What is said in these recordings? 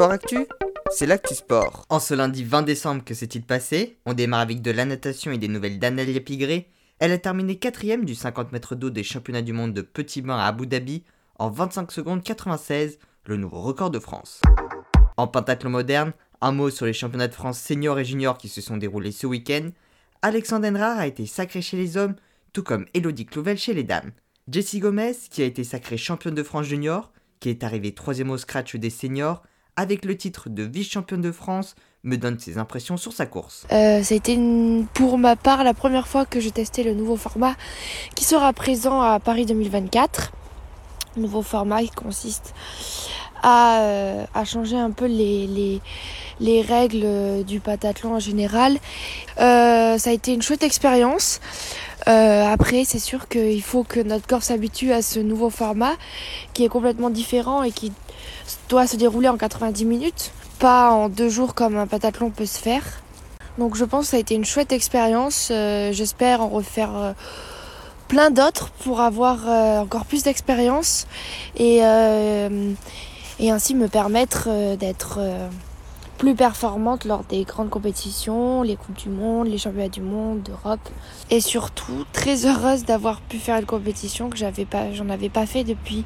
Sport Actu, c'est l'actu sport. En ce lundi 20 décembre, que s'est-il passé? On démarre avec de la natation et des nouvelles d'Analia Pigré. Elle a terminé quatrième du 50 mètres d'eau des championnats du monde de petit bain à Abu Dhabi en 25 secondes 96, le nouveau record de France. En pentathlon moderne, un mot sur les championnats de France seniors et juniors qui se sont déroulés ce week-end. Alexandre Enrard a été sacré chez les hommes, tout comme Elodie Clouvel chez les dames. Jessie Gomez, qui a été sacrée championne de France junior, qui est arrivée troisième au scratch des seniors, avec le titre de vice-championne de France, me donne ses impressions sur sa course. Euh, ça a été pour ma part la première fois que j'ai testé le nouveau format qui sera présent à Paris 2024. Nouveau format qui consiste à, euh, changer un peu les, les, les règles du pentathlon en général. Euh, ça a été une chouette expérience. Euh, après, c'est sûr qu'il faut que notre corps s'habitue à ce nouveau format qui est complètement différent et qui doit se dérouler en 90 minutes, pas en deux jours comme un pentathlon peut se faire. Donc je pense que ça a été une chouette expérience. Euh, J'espère en refaire euh, plein d'autres pour avoir encore plus d'expérience et, ainsi me permettre d'être plus performante lors des grandes compétitions, les Coupes du Monde, les Championnats du Monde, d'Europe. Et surtout, très heureuse d'avoir pu faire une compétition que j'avais pas, j'en avais pas fait depuis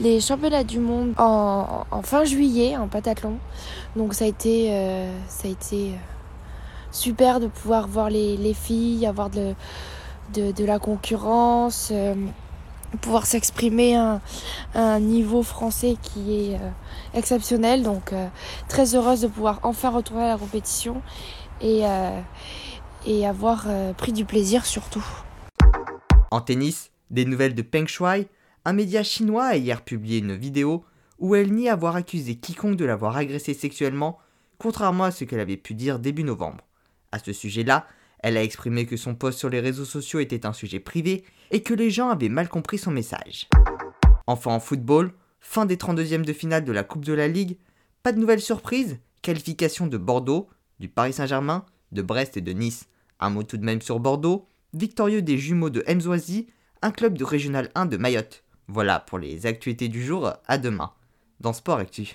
les Championnats du Monde en, fin juillet, en pentathlon. Donc ça a été, euh, ça a été euh, super de pouvoir voir les, les filles, avoir de, de, de la concurrence, euh, pouvoir s'exprimer à un, niveau français qui est euh, exceptionnel. Donc euh, très heureuse de pouvoir enfin retourner à la compétition et, euh, et avoir pris du plaisir surtout. En tennis, des nouvelles de Peng Shuai, un média chinois a hier publié une vidéo où elle nie avoir accusé quiconque de l'avoir agressé sexuellement, contrairement à ce qu'elle avait pu dire début novembre. À ce sujet-là, elle a exprimé que son post sur les réseaux sociaux était un sujet privé et que les gens avaient mal compris son message. Enfin en football, fin des 32e de finale de la Coupe de la Ligue, pas de nouvelle surprise, qualification de Bordeaux, du Paris Saint-Germain, de Brest et de Nice. Un mot tout de même sur Bordeaux, victorieux des jumeaux de Mzoisi, un club de Régional 1 de Mayotte. Voilà pour les actualités du jour, à demain. Dans Sport Actu.